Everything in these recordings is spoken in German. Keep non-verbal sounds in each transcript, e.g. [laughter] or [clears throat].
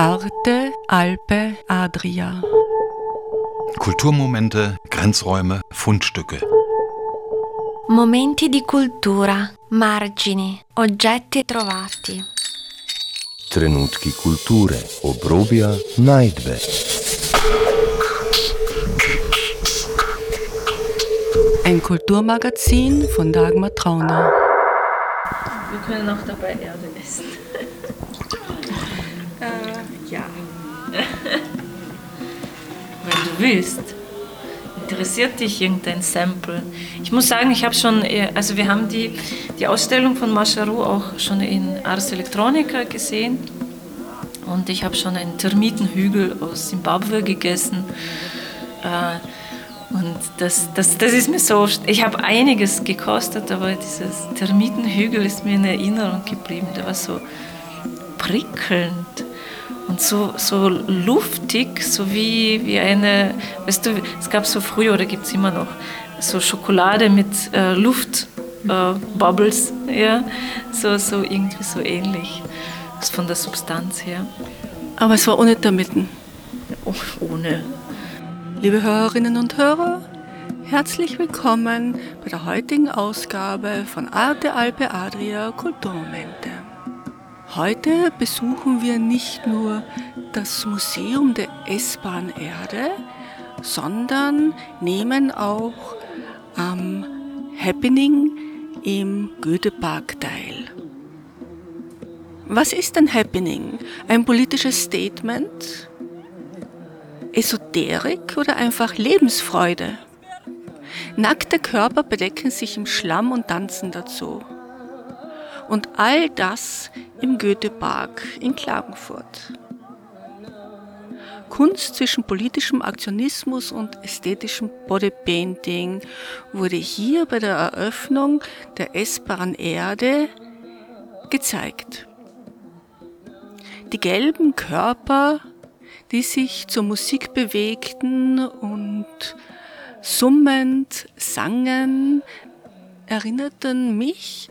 Arte, Alpe, Adria. Kulturmomente, Grenzräume, Fundstücke. Momenti di cultura, margini, oggetti trovati. Trenutki kulture, obrobja, najdbe. Ein Kulturmagazin von Dagmar Trauner. Wir können auch dabei Erde essen. [laughs] Wenn du willst. Interessiert dich irgendein Sample? Ich muss sagen, ich habe schon, äh, also wir haben die, die Ausstellung von Mascharu auch schon in Ars Electronica gesehen. Und ich habe schon einen Termitenhügel aus Simbabwe gegessen. Äh, und das, das, das ist mir so, ich habe einiges gekostet, aber dieses Termitenhügel ist mir in Erinnerung geblieben. Der war so prickelnd und so, so luftig, so wie, wie eine, weißt du, es gab so früher oder gibt es immer noch, so Schokolade mit äh, Luftbubbles, äh, ja, so, so irgendwie so ähnlich, von der Substanz her. Aber es war ohne Termiten. Oh, ohne. Liebe Hörerinnen und Hörer, herzlich willkommen bei der heutigen Ausgabe von Arte Alpe Adria Kulturmomente. Heute besuchen wir nicht nur das Museum der S-Bahn Erde, sondern nehmen auch am Happening im Goethepark teil. Was ist ein Happening? Ein politisches Statement? Esoterik oder einfach Lebensfreude? Nackte Körper bedecken sich im Schlamm und tanzen dazu. Und all das im Goethepark in Klagenfurt. Kunst zwischen politischem Aktionismus und ästhetischem Bodypainting wurde hier bei der Eröffnung der essbaren Erde gezeigt. Die gelben Körper die sich zur Musik bewegten und summend sangen, erinnerten mich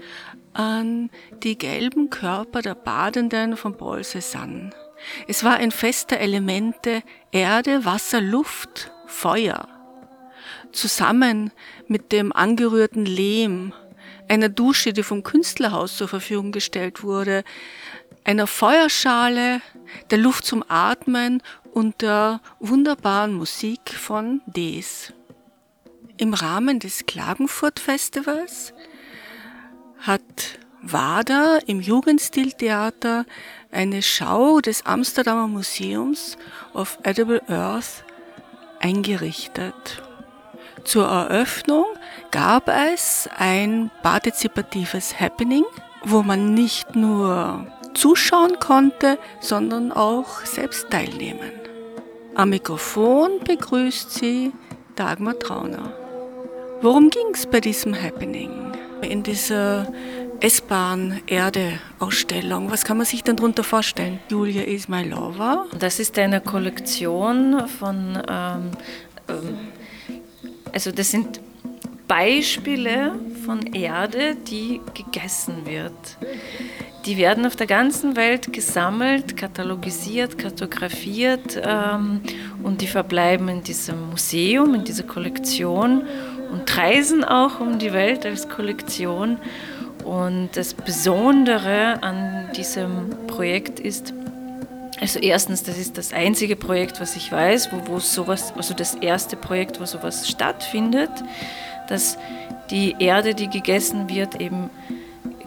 an die gelben Körper der Badenden von Paul Cézanne. Es war ein Fest der Elemente Erde, Wasser, Luft, Feuer. Zusammen mit dem angerührten Lehm, einer Dusche, die vom Künstlerhaus zur Verfügung gestellt wurde, einer Feuerschale, der Luft zum Atmen und der wunderbaren Musik von Dees. Im Rahmen des Klagenfurt Festivals hat WADA im Jugendstiltheater eine Schau des Amsterdamer Museums of Edible Earth eingerichtet. Zur Eröffnung gab es ein partizipatives Happening, wo man nicht nur zuschauen konnte, sondern auch selbst teilnehmen. Am Mikrofon begrüßt sie Dagmar Trauner. Worum ging es bei diesem Happening? In dieser S-Bahn-Erde-Ausstellung. Was kann man sich denn darunter vorstellen? Julia Ismailova. Das ist eine Kollektion von, ähm, ähm, also das sind Beispiele von Erde, die gegessen wird. Die werden auf der ganzen Welt gesammelt, katalogisiert, kartografiert ähm, und die verbleiben in diesem Museum, in dieser Kollektion und reisen auch um die Welt als Kollektion. Und das Besondere an diesem Projekt ist, also erstens, das ist das einzige Projekt, was ich weiß, wo, wo sowas, also das erste Projekt, wo sowas stattfindet, dass die Erde, die gegessen wird, eben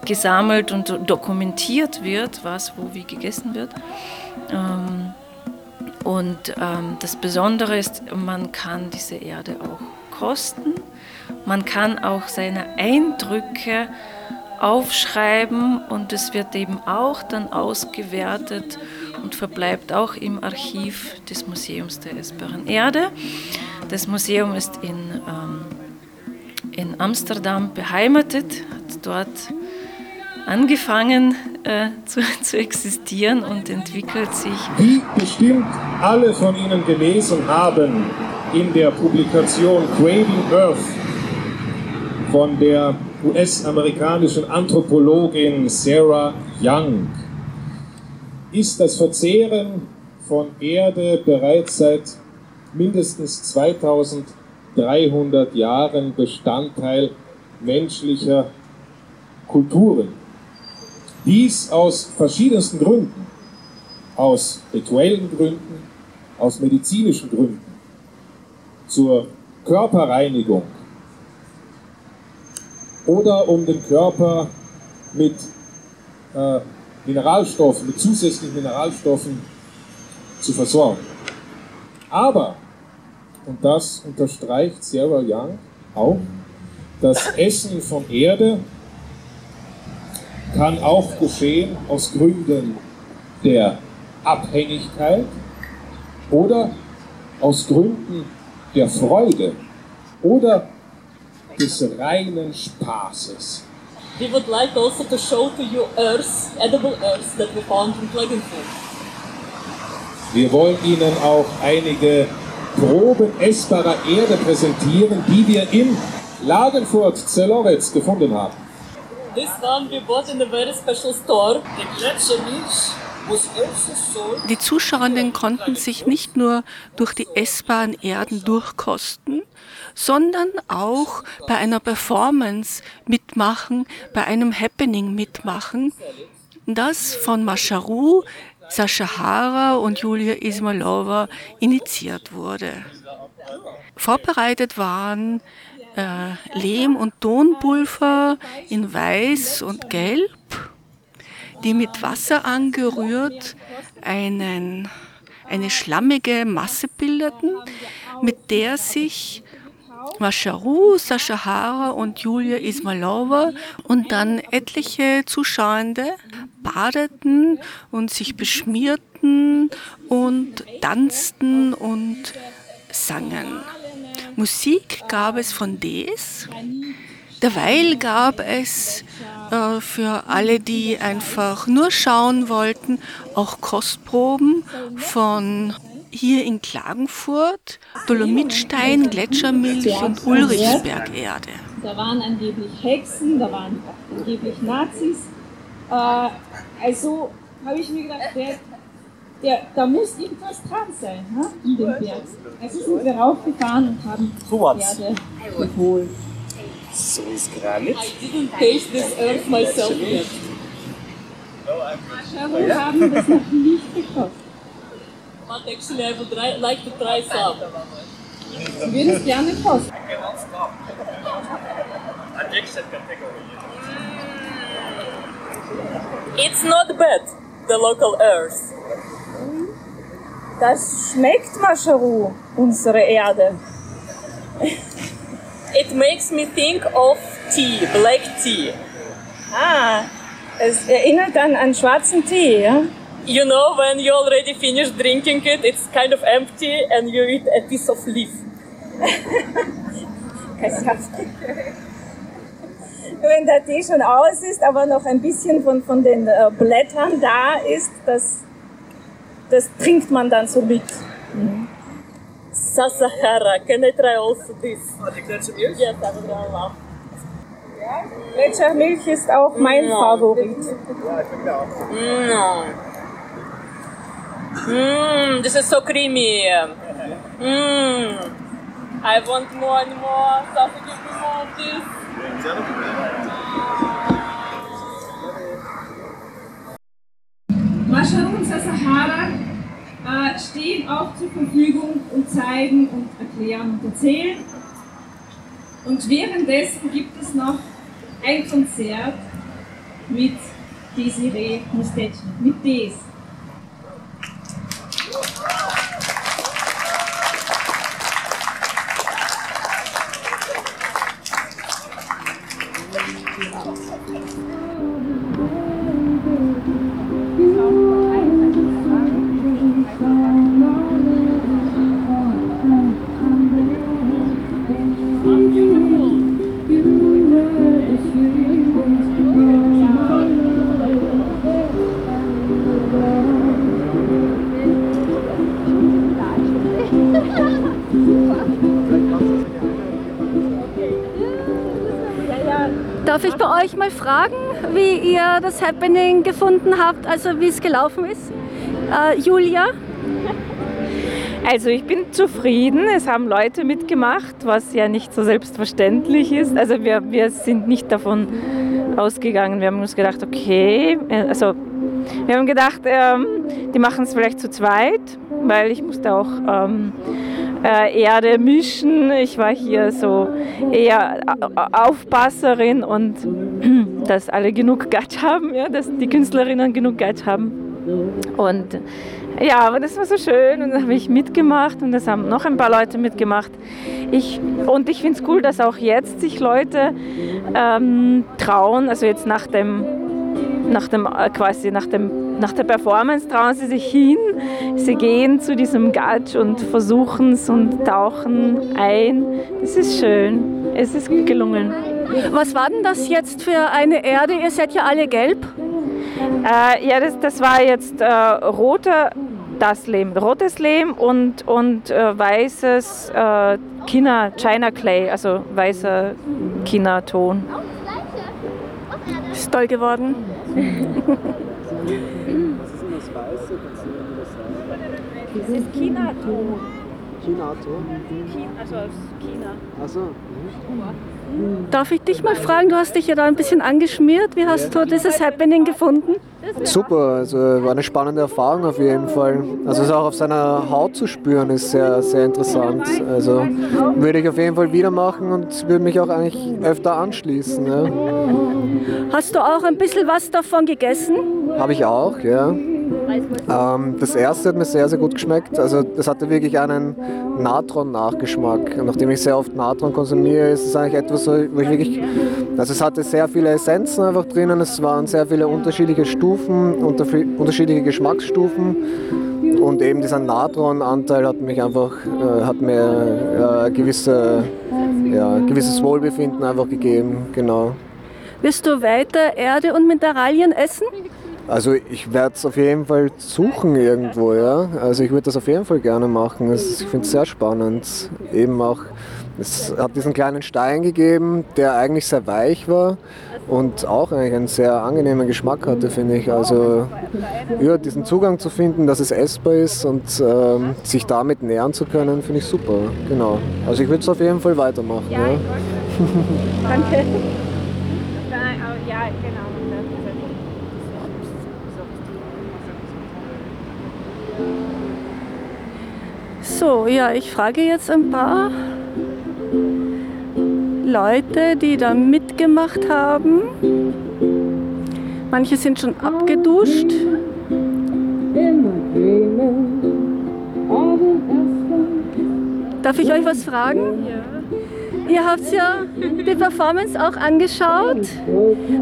gesammelt und dokumentiert wird, was wo wie gegessen wird. Ähm, und ähm, das Besondere ist, man kann diese Erde auch kosten. Man kann auch seine Eindrücke aufschreiben und es wird eben auch dann ausgewertet und verbleibt auch im Archiv des Museums der Essbaren Erde. Das Museum ist in, ähm, in Amsterdam beheimatet, hat dort angefangen äh, [laughs] zu, zu existieren und entwickelt sich. Wie bestimmt alle von Ihnen gelesen haben in der Publikation Craving Earth von der US-amerikanischen Anthropologin Sarah Young. Ist das Verzehren von Erde bereits seit mindestens 2300 Jahren Bestandteil menschlicher Kulturen. Dies aus verschiedensten Gründen, aus rituellen Gründen, aus medizinischen Gründen, zur Körperreinigung oder um den Körper mit äh, Mineralstoffen, mit zusätzlichen Mineralstoffen zu versorgen. Aber, und das unterstreicht Sarah Young auch, das Essen von Erde kann auch geschehen aus Gründen der Abhängigkeit oder aus Gründen der Freude oder des reinen Spaßes. We would like also to show to you earth, edible earth that we found in Klagenfurt. Wir wollen Ihnen auch einige Proben essbarer Erde präsentieren, die wir in Klagenfurt Zelowitz gefunden haben. This one we bought in a very special store. Die Zuschauenden konnten sich nicht nur durch die essbaren Erden durchkosten, sondern auch bei einer Performance mitmachen, bei einem Happening mitmachen, das von Mascharu, Sascha Hara und Julia Ismailova initiiert wurde. Vorbereitet waren äh, Lehm- und Tonpulver in Weiß und Gelb, die mit Wasser angerührt einen, eine schlammige Masse bildeten, mit der sich Mascharu, Sascha Hara und Julia Ismailova und dann etliche Zuschauende badeten und sich beschmierten und tanzten und sangen. Musik gab es von Des. Derweil gab es äh, für alle, die einfach nur schauen wollten, auch Kostproben von hier in Klagenfurt, Dolomitstein, Gletschermilch und Ulrichsbergerde. Da waren angeblich Hexen, da waren angeblich Nazis. Äh, also habe ich mir gedacht, der, der, da muss irgendwas dran sein ne, in dem Berg. Also sind wir raufgefahren und haben Pferde geholt. So ist Granit. I didn't taste this earth myself yet. Warum haben das noch nicht gekostet? But actually I would like to try some. Ich würde es gerne kosten. It's not bad, the local earth. Das schmeckt Mascharu, unsere Erde. [laughs] It makes me think of tea, black tea. Ah, es erinnert dann an schwarzen Tee, ja? You know, when you already finished drinking it, it's kind of empty and you eat a piece of leaf. [laughs] Wenn der Tee schon aus ist, aber noch ein bisschen von, von den äh, Blättern da ist, das, das trinkt man dann so mit. Mhm. Sasahara, can I try also this? Oh, die Gletschermilch? Yes, I would love. Gletschermilch ist auch mein Ja. Favorit. Mm. Mm, this is so creamy. Mm. I want more and more. Sasa, give me more of this. Mascharu und Sahara äh, stehen auch zur Verfügung und zeigen und erklären und erzählen. Und währenddessen gibt es noch ein Konzert mit Desiree Mustetschnik, mit Des. Mal fragen, wie ihr das Happening gefunden habt, also wie es gelaufen ist? Äh, Julia? Also ich bin zufrieden. Es haben Leute mitgemacht, was ja nicht so selbstverständlich ist. Also wir, wir sind nicht davon ausgegangen. Wir haben uns gedacht, okay, äh, also wir haben gedacht, ähm, die machen es vielleicht zu zweit, weil ich musste auch ähm, äh, Erde mischen. Ich war hier so eher Aufpasserin und [clears throat] dass alle genug Geld haben, ja, dass die Künstlerinnen genug Geld haben. Und ja, aber das war so schön und dann habe ich mitgemacht und das haben noch ein paar Leute mitgemacht. Ich, und ich finde es cool, dass auch jetzt sich Leute ähm, trauen, also jetzt nach dem, nach dem äh, quasi nach dem nach der Performance trauen sie sich hin, sie gehen zu diesem Gatsch und versuchen es und tauchen ein. Das ist schön, es ist gelungen. Was war denn das jetzt für eine Erde? Ihr seid ja alle gelb. Äh, ja, das, das war jetzt äh, roter das Lehm, rotes Lehm und, und äh, weißes äh, China, China Clay, also weißer China-Ton. Ist toll geworden. [laughs] Das ist China-Ton. China-Ton? Also aus China. Achso. Darf ich dich mal fragen, du hast dich ja da ein bisschen angeschmiert. Wie hast du dieses Happening gefunden? Super, also war eine spannende Erfahrung auf jeden Fall. Also es auch auf seiner Haut zu spüren ist sehr, sehr interessant. Also würde ich auf jeden Fall wieder machen und würde mich auch eigentlich öfter anschließen. Ja. Hast du auch ein bisschen was davon gegessen? Habe ich auch, ja. Ähm, das erste hat mir sehr, sehr gut geschmeckt. Also das hatte wirklich einen Natron-Nachgeschmack. Nachdem ich sehr oft Natron konsumiere, ist es eigentlich etwas, wo ich wirklich... Also es hatte sehr viele Essenzen einfach drinnen, es waren sehr viele unterschiedliche Stufen, unterschiedliche Geschmacksstufen. Und eben dieser Natron-Anteil hat mich einfach, äh, hat mir äh, gewisse, ja, gewisses Wohlbefinden einfach gegeben, genau. Wirst du weiter Erde und Mineralien essen? Also ich werde es auf jeden Fall suchen irgendwo, ja. Also ich würde das auf jeden Fall gerne machen. ich finde es sehr spannend. Eben auch, es hat diesen kleinen Stein gegeben, der eigentlich sehr weich war und auch eigentlich einen sehr angenehmen Geschmack hatte, finde ich. Also ja, diesen Zugang zu finden, dass es essbar ist und ähm, sich damit nähern zu können, finde ich super. Genau. Also ich würde es auf jeden Fall weitermachen. Ja, ja. [laughs] Danke. So, ja, ich frage jetzt ein paar Leute, die da mitgemacht haben. Manche sind schon abgeduscht. Darf ich euch was fragen? Ja. Ihr habt ja die Performance auch angeschaut,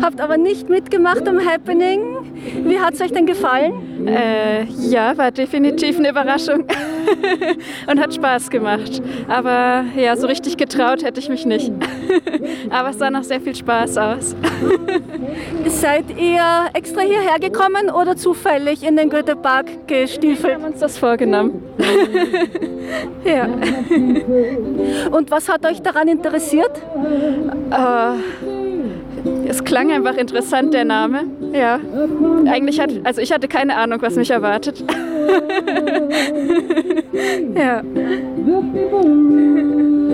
habt aber nicht mitgemacht am Happening. Wie hat es euch denn gefallen? Äh, ja, war definitiv eine Überraschung. [laughs] und hat Spaß gemacht. Aber ja, so richtig getraut hätte ich mich nicht. [laughs] Aber es sah noch sehr viel Spaß aus. [laughs] Seid ihr extra hierher gekommen oder zufällig in den Goethepark gestiefelt? Wir haben uns das vorgenommen. ja. Und was hat euch daran interessiert? Uh, es klang einfach interessant, der Name. Ja. Eigentlich hat, also ich hatte keine Ahnung, was mich erwartet. [laughs] ja.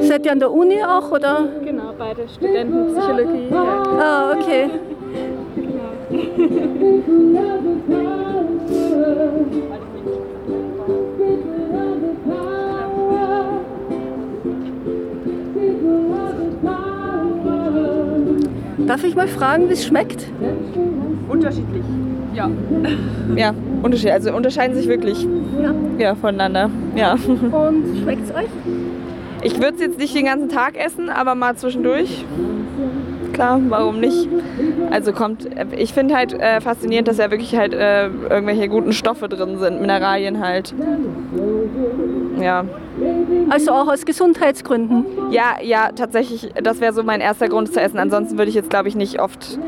Seid ihr an der Uni auch, oder? Genau, beide Studenten Psychologie. Ja. Ah, okay. Darf ich mal fragen, wie es schmeckt? Unterschiedlich, ja. [laughs] Ja, unterschiedlich. Also unterscheiden sich wirklich ja. Ja, voneinander. Ja. [laughs] Und schmeckt es euch? Ich würde es jetzt nicht den ganzen Tag essen, aber mal zwischendurch. Klar, warum nicht? Also kommt, ich finde halt äh, faszinierend, dass ja wirklich halt äh, irgendwelche guten Stoffe drin sind, Mineralien halt. Ja. Also auch aus Gesundheitsgründen? Ja, ja, tatsächlich, das wäre so mein erster Grund zu essen. Ansonsten würde ich jetzt, glaube ich, nicht oft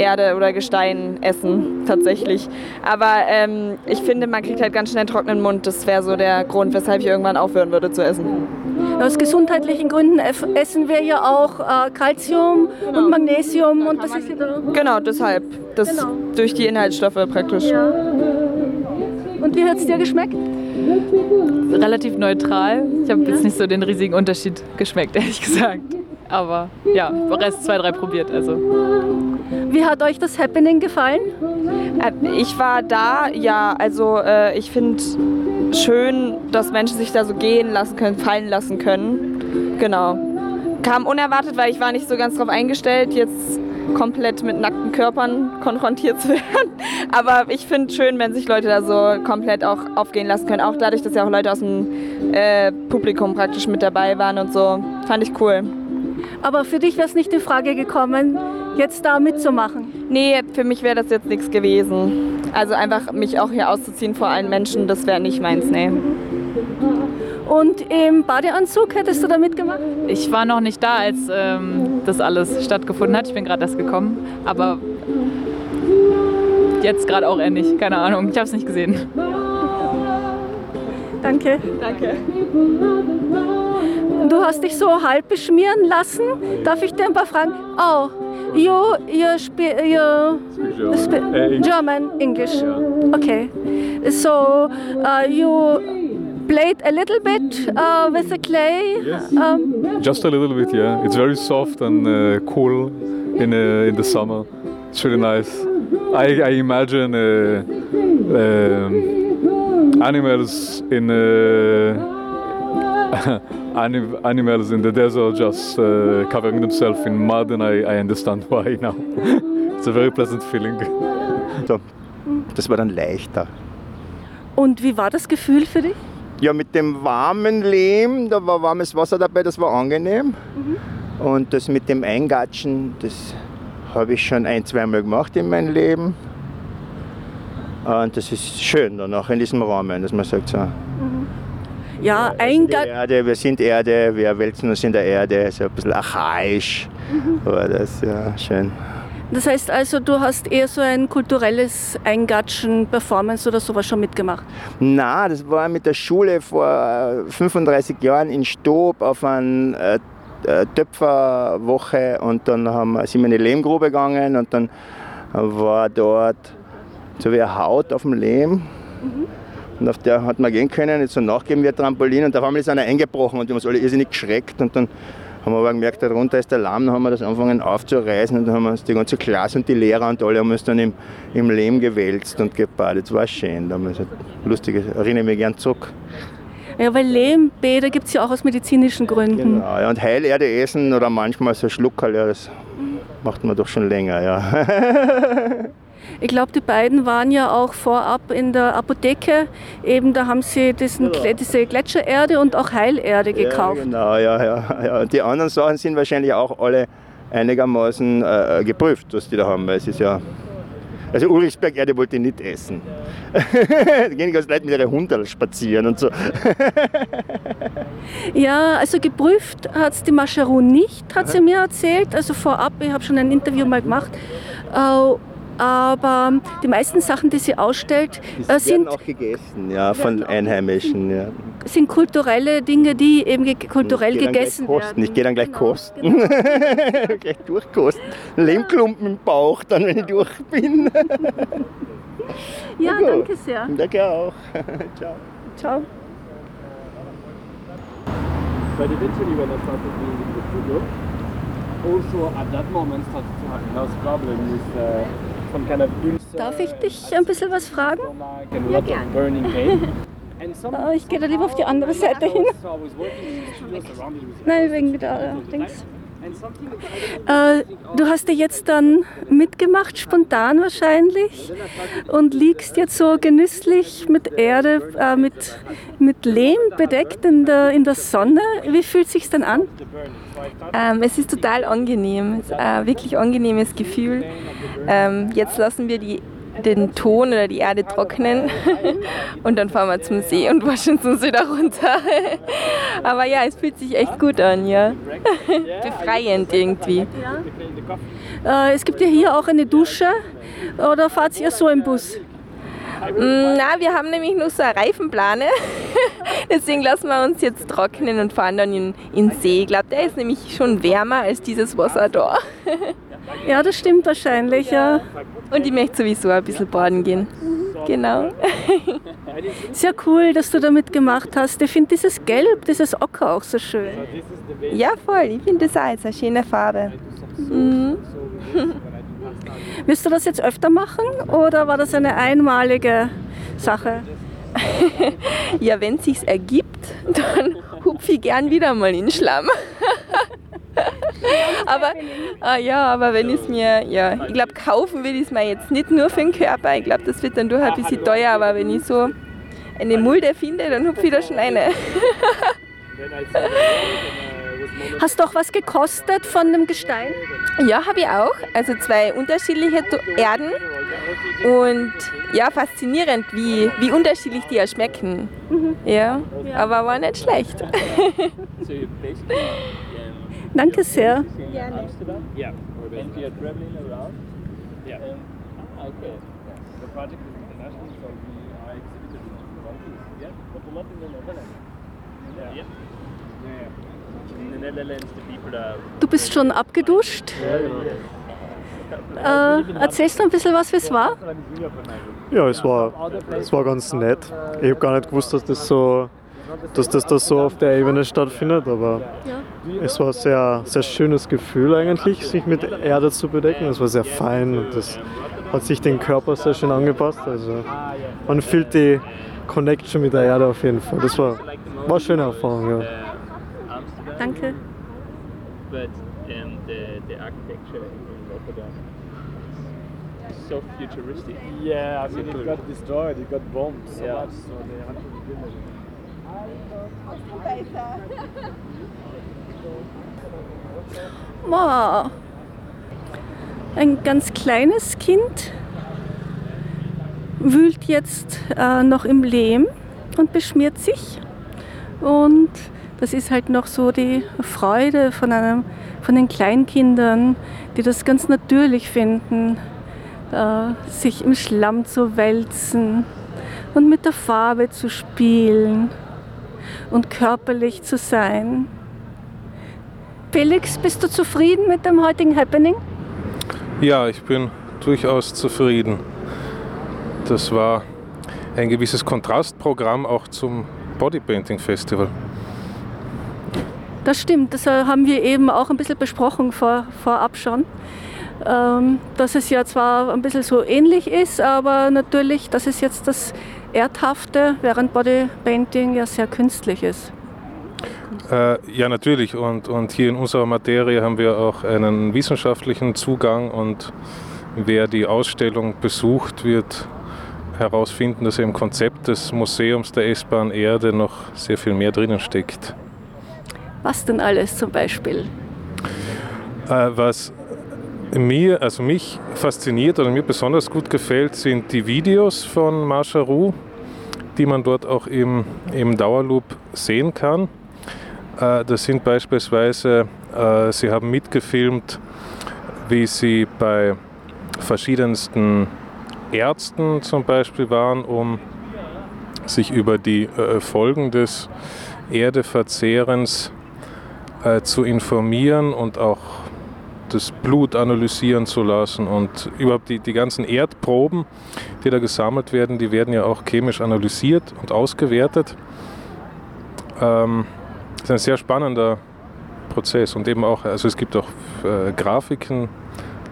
Erde oder Gestein essen, tatsächlich. Aber ähm, ich finde, man kriegt halt ganz schnell einen trockenen Mund. Das wäre so der Grund, weshalb ich irgendwann aufhören würde zu essen. Aus gesundheitlichen Gründen essen wir ja auch äh, Calcium und Magnesium und das ist ja da. Genau, deshalb. Das Genau. durch die Inhaltsstoffe praktisch. Und wie hat es dir geschmeckt? relativ neutral. Ich habe jetzt nicht so den riesigen Unterschied geschmeckt, ehrlich gesagt. Aber ja, Rest zwei, drei probiert. Also. Wie hat euch das Happening gefallen? Äh, Ich war da, ja, also äh, ich finde schön, dass Menschen sich da so gehen lassen können, fallen lassen können. Genau. Kam unerwartet, weil ich war nicht so ganz darauf eingestellt, jetzt komplett mit nackten Körpern konfrontiert zu [laughs] werden. Aber ich finde schön, wenn sich Leute da so komplett auch aufgehen lassen können. Auch dadurch, dass ja auch Leute aus dem äh, Publikum praktisch mit dabei waren und so. Fand ich cool. Aber für dich wäre es nicht in Frage gekommen, jetzt da mitzumachen. Nee, für mich wäre das jetzt nichts gewesen. Also einfach mich auch hier auszuziehen vor allen Menschen, das wäre nicht meins, nee. Und im Badeanzug hättest du da mitgemacht? Ich war noch nicht da, als ähm, das alles stattgefunden hat. Ich bin gerade erst gekommen. Aber jetzt gerade auch eher nicht. Keine Ahnung. Ich habe es nicht gesehen. Danke. Danke. Du hast dich so halb beschmieren lassen. Darf ich dir ein paar Fragen? Oh, you, you, spe, you spe, German, English. Okay. So, uh, you played a little bit uh, with the clay. Um, Just a little bit, yeah. It's very soft and uh, cool in uh, in the summer. It's really nice. I, I imagine uh, um, animals in uh, [laughs] anim- animals in the desert just uh, covering themselves in mud, and I, I understand [laughs] why now. it's a very pleasant feeling. So, das war dann leichter. und wie war das Gefühl für dich? Ja, mit dem warmen Lehm, da war warmes Wasser dabei, das war angenehm. Und das mit dem Eingatschen, das habe ich schon ein, zweimal gemacht in meinem Leben. Und das ist schön danach in diesem Rahmen, dass man sagt so, Ja, die Eingang. Erde, wir sind Erde, wir wälzen uns in der Erde, so ein bisschen archaisch. Aber das ja schön. Das heißt also, du hast eher so ein kulturelles Eingatschen, Performance oder sowas schon mitgemacht. Na, das war mit der Schule vor äh, 35 Jahren in Stob auf einer äh, äh, Töpferwoche und dann haben, wir- sind wir in die Lehmgrube gegangen und dann war dort so wie eine Haut auf dem Lehm. Und auf der hat man gehen können, jetzt so nachgeben ein Trampolin und auf einmal ist einer eingebrochen und die haben uns alle irrsinnig geschreckt und dann haben wir aber gemerkt, darunter ist der Lamm, dann haben wir das angefangen aufzureißen und dann haben wir uns die ganze Klasse und die Lehrer und alle haben uns dann im, im Lehm gewälzt und gebadet. Das war schön damals. Lustig, ich erinnere mich gern zurück. Ja, weil Lehmbäder gibt es ja auch aus medizinischen Gründen. Genau, ja, und Heilerde essen oder manchmal so Schluckerl, ja, das macht man doch schon länger, ja. [laughs] Ich glaube, die beiden waren ja auch vorab in der Apotheke. Eben, da haben sie diesen, Glä- diese Gletschererde und auch Heilerde gekauft. Ja, genau, ja, ja, ja. Die anderen Sachen sind wahrscheinlich auch alle einigermaßen äh, geprüft, was die da haben, weil es ist ja. Also Ulrichsberg-Erde wollte ich nicht essen. [laughs] da gehen die ganzen Leute mit ihren Hunden spazieren und so. [laughs] Ja, also geprüft hat es die Mascheru nicht, hat sie mir erzählt. Also vorab, ich habe schon ein Interview mal gemacht. Äh, aber die meisten Sachen, die sie ausstellt, Die äh, sind, auch gegessen, ja, von Einheimischen. Ja. sind kulturelle Dinge, die eben ge kulturell Ich geh dann gegessen gleich kosten. werden. Ich gehe dann gleich kosten. [laughs] gleich durchkosten. Lehmklumpen im Bauch, dann wenn ich durch bin. Ja, gut. danke sehr. Danke auch. [laughs] Ciao. Ciao. But eventually when I started doing the studio, also at that moment started to have enough problem with uh, Darf ich dich ein bisschen was fragen? and a lot of burning pain. And some Äh, Ich gehe da lieber auf die andere Seite hin. Nein, wegen der äh, Dings. Äh, du hast ja jetzt dann mitgemacht, spontan wahrscheinlich, und liegst jetzt so genüsslich mit Erde, äh, mit, mit Lehm bedeckt in der, in der Sonne. Wie fühlt es sich denn an? Ähm, es ist total angenehm, es ist ein wirklich angenehmes Gefühl. Ähm, jetzt lassen wir die den Ton oder die Erde trocknen [laughs] und dann fahren wir zum See und waschen es uns wieder runter. [laughs] Aber ja, es fühlt sich echt gut an, ja. [laughs] Befreiend irgendwie. Äh, es gibt ja hier auch eine Dusche oder fahrt ihr so im Bus? Mm, Na, wir haben nämlich nur so eine Reifenplane. Deswegen lassen wir uns jetzt trocknen und fahren dann in, in den See. Ich glaube, der ist nämlich schon wärmer als dieses Wasser da. Ja, das stimmt wahrscheinlich, ja. Und ich möchte sowieso ein bisschen baden gehen. Genau. [laughs] Sehr cool, dass du damit gemacht hast. Ich finde dieses Gelb, dieses Ocker auch so schön. Ja, voll. Ich finde das auch jetzt eine schöne Farbe. Mhm. [laughs] Wirst du das jetzt öfter machen oder war das eine einmalige Sache? [laughs] ja, wenn es sich ergibt, dann hupfe ich gern wieder mal in den Schlamm. Aber ah, ja, aber wenn ich es mir, ja, ich glaube, kaufen will ich es mir jetzt nicht nur für den Körper. Ich glaube, das wird dann durch ein bisschen teuer, aber wenn ich so eine Mulde finde, dann hupfe ich da schon eine. Hast du auch was gekostet von dem Gestein? Ja, habe ich auch. Also zwei unterschiedliche Erden. Und ja, faszinierend, wie, wie unterschiedlich die ja schmecken. Ja, aber war nicht schlecht. [laughs] [laughs] Danke sehr. Du bist schon abgeduscht. Äh, erzählst du ein bisschen was, wie es war? Ja, es war, es war ganz nett. Ich habe gar nicht gewusst, dass das so, dass das da so auf der Ebene stattfindet, aber es war ein sehr, sehr schönes Gefühl eigentlich, sich mit Erde zu bedecken. Es war sehr fein und das hat sich den Körper sehr schön angepasst. Also man fühlt die Connection mit der Erde auf jeden Fall. Das war, war eine schöne Erfahrung, ja. Danke. But the, the architecture in Rotterdam is so futuristic. Yeah, I mean, it got destroyed, it got bombed so Yeah. much, so they had to rebuild it. Wow. Ein ganz kleines Kind wühlt jetzt äh, noch im Lehm und beschmiert sich. Und das ist halt noch so die Freude von, einem, von den Kleinkindern, die das ganz natürlich finden, äh, sich im Schlamm zu wälzen und mit der Farbe zu spielen und körperlich zu sein. Felix, bist du zufrieden mit dem heutigen Happening? Ja, ich bin durchaus zufrieden. Das war ein gewisses Kontrastprogramm auch zum Bodypainting Festival. Das stimmt, das äh, haben wir eben auch ein bisschen besprochen vor, vorab schon. Ähm, dass es ja zwar ein bisschen so ähnlich ist, aber natürlich, das ist jetzt das Erdhafte, während Bodypainting ja sehr künstlich ist. Äh, ja, natürlich. Und, und hier in unserer Materie haben wir auch einen wissenschaftlichen Zugang und wer die Ausstellung besucht, wird herausfinden, dass im Konzept des Museums der essbaren Erde noch sehr viel mehr drinnen steckt. Was denn alles zum Beispiel? Äh, was mir, also mich fasziniert oder mir besonders gut gefällt, sind die Videos von Marsha Ru, die man dort auch im, im Dauerloop sehen kann. Äh, das sind beispielsweise, äh, sie haben mitgefilmt, wie sie bei verschiedensten Ärzten zum Beispiel waren, um sich über die äh, Folgen des Erdeverzehrens zu informieren und auch das Blut analysieren zu lassen und überhaupt die, die ganzen Erdproben, die da gesammelt werden, die werden ja auch chemisch analysiert und ausgewertet. Ähm, das ist ein sehr spannender Prozess und eben auch, also es gibt auch äh, Grafiken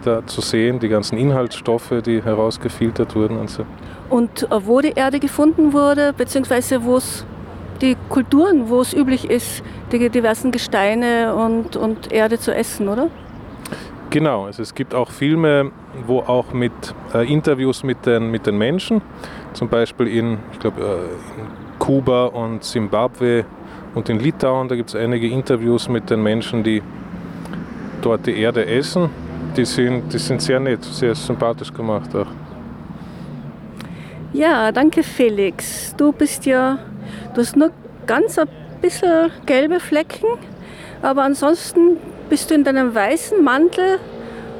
da zu sehen, die ganzen Inhaltsstoffe, die herausgefiltert wurden und so. Und äh, wo die Erde gefunden wurde, beziehungsweise wo es die Kulturen, wo es üblich ist, die diversen Gesteine und, und Erde zu essen, oder? Genau, also es gibt auch Filme, wo auch mit äh, Interviews mit den, mit den Menschen, zum Beispiel in, ich glaube, äh, in Kuba und Simbabwe und in Litauen, da gibt es einige Interviews mit den Menschen, die dort die Erde essen. Die sind, die sind sehr nett, sehr sympathisch gemacht auch. Ja, danke Felix. Du bist ja, du hast nur ganz ein bisschen gelbe Flecken, aber ansonsten bist du in deinem weißen Mantel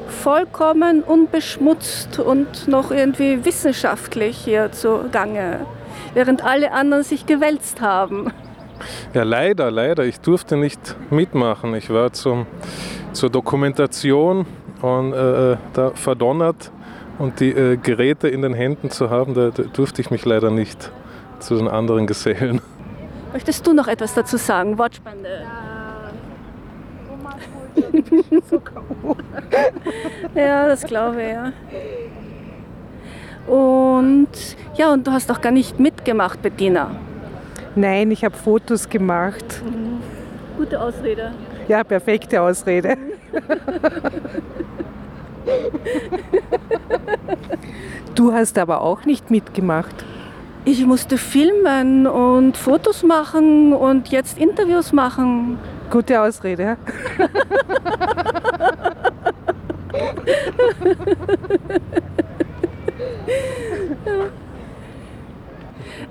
vollkommen unbeschmutzt und noch irgendwie wissenschaftlich hier zugange, während alle anderen sich gewälzt haben. Ja, leider, leider. Ich durfte nicht mitmachen. Ich war zum, zur Dokumentation und äh, da verdonnert und die äh, Geräte in den Händen zu haben, da, da, durfte ich mich leider nicht zu den anderen gesellen. Möchtest du noch etwas dazu sagen? Wortspende. ja, das glaube ich, ja. Und ja, und du hast auch gar nicht mitgemacht, Bettina. Nein, ich habe Fotos gemacht. Mhm. Gute Ausrede. Ja, perfekte Ausrede. du hast aber auch nicht mitgemacht. Ich musste filmen und Fotos machen und jetzt Interviews machen. Gute Ausrede.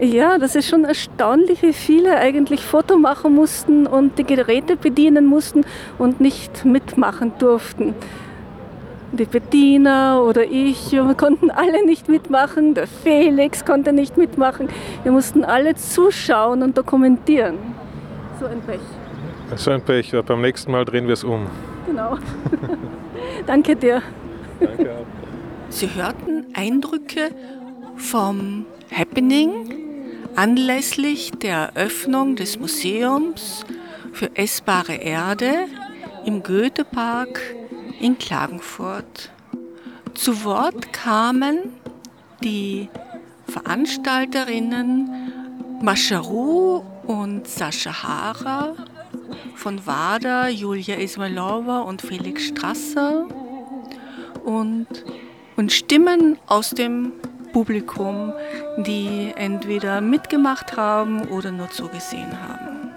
Ja, das ist schon erstaunlich, wie viele eigentlich Foto machen mussten und die Geräte bedienen mussten und nicht mitmachen durften. Die Bettina oder ich, wir konnten alle nicht mitmachen, der Felix konnte nicht mitmachen. Wir mussten alle zuschauen und dokumentieren. So ein Pech. So ein Pech, ja, beim nächsten Mal drehen wir es um. Genau. [laughs] Danke dir. Danke auch. Sie hörten Eindrücke vom Happening anlässlich der Eröffnung des Museums für essbare Erde im Goethepark in Klagenfurt. Zu Wort kamen die Veranstalterinnen Mascharu und Sascha Hara von WADA, Julia Ismailova und Felix Strasser und, und Stimmen aus dem Publikum, die entweder mitgemacht haben oder nur zugesehen haben.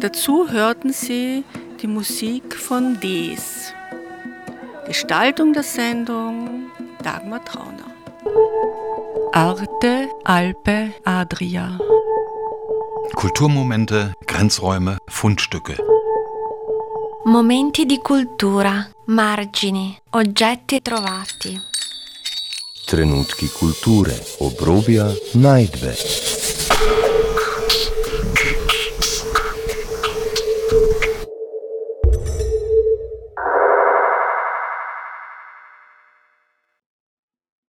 Dazu hörten sie die Musik von Des. Gestaltung der Sendung Dagmar Trauner. Arte, Alpe, Adria. Kulturmomente, Grenzräume, Fundstücke. Momenti di cultura, margini, oggetti trovati. Trenutki kulture, obrobja, najdbe.